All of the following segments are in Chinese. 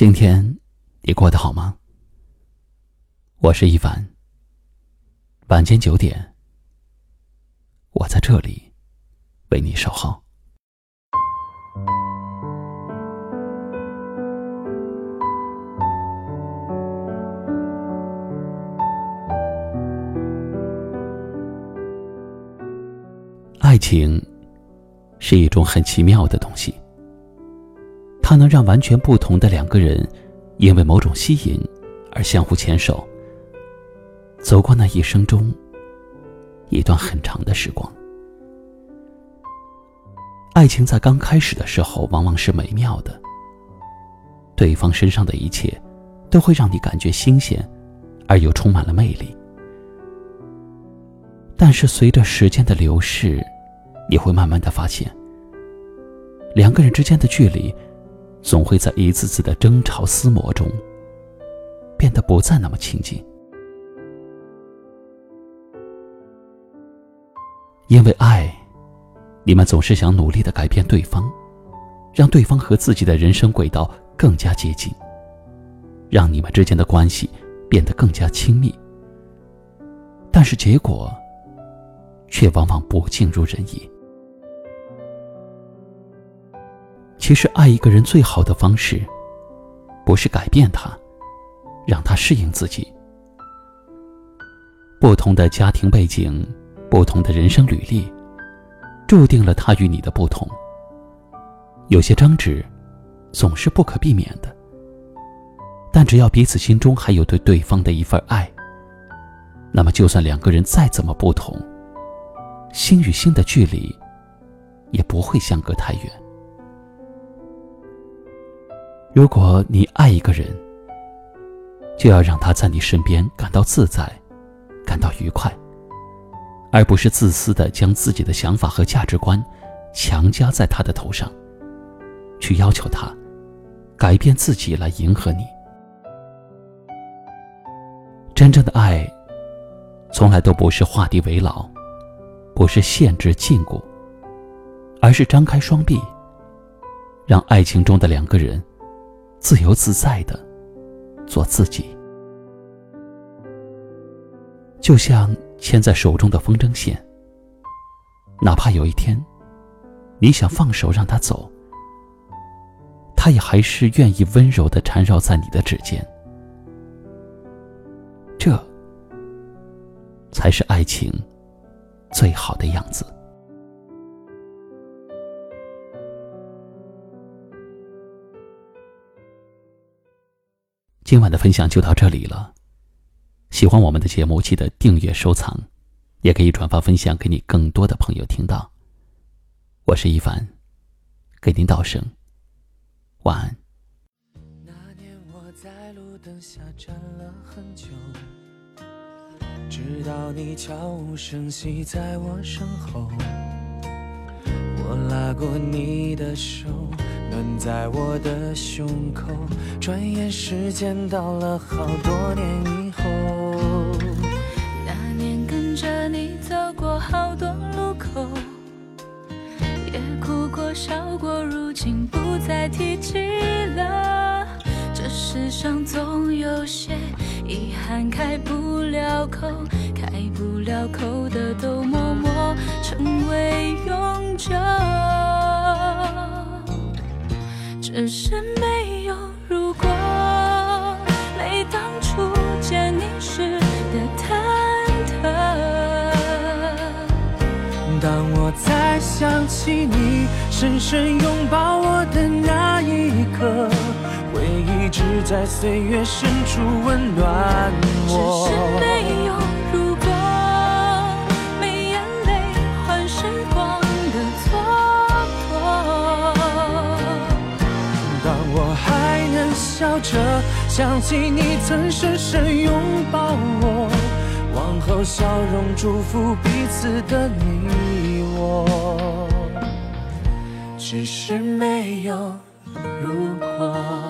今天你过得好吗？我是一凡。晚间九点，我在这里为你守候。爱情是一种很奇妙的东西。它能让完全不同的两个人，因为某种吸引而相互牵手，走过那一生中一段很长的时光。爱情在刚开始的时候往往是美妙的，对方身上的一切都会让你感觉新鲜，而又充满了魅力。但是随着时间的流逝，你会慢慢的发现，两个人之间的距离。总会在一次次的争吵撕磨中，变得不再那么亲近。因为爱，你们总是想努力的改变对方，让对方和自己的人生轨道更加接近，让你们之间的关系变得更加亲密。但是结果，却往往不尽如人意。其实，爱一个人最好的方式，不是改变他，让他适应自己。不同的家庭背景，不同的人生履历，注定了他与你的不同。有些争执，总是不可避免的。但只要彼此心中还有对对方的一份爱，那么就算两个人再怎么不同，心与心的距离，也不会相隔太远。如果你爱一个人，就要让他在你身边感到自在，感到愉快，而不是自私的将自己的想法和价值观强加在他的头上，去要求他改变自己来迎合你。真正的爱，从来都不是画地为牢，不是限制禁锢，而是张开双臂，让爱情中的两个人。自由自在的做自己，就像牵在手中的风筝线。哪怕有一天，你想放手让它走，它也还是愿意温柔的缠绕在你的指尖。这才是爱情最好的样子。今晚的分享就到这里了。喜欢我们的节目，记得订阅、收藏，也可以转发分享给你更多的朋友听到。我是一凡，给您道声晚安。那年我在路灯下站了很久，直到你悄无声息在我身后，我拉过你的手。暖在我的胸口，转眼时间到了好多年以后。那年跟着你走过好多路口，也哭过笑过，如今不再提起了。这世上总有些遗憾开不了口，开不了口只是没有如果，没当初见你时的忐忑。当我再想起你深深拥抱我的那一刻，回忆只在岁月深处温暖我。只是没有。着想起你曾深深拥抱我，往后笑容祝福彼此的你我，只是没有如果。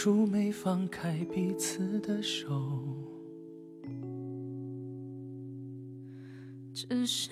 初没放开彼此的手。只是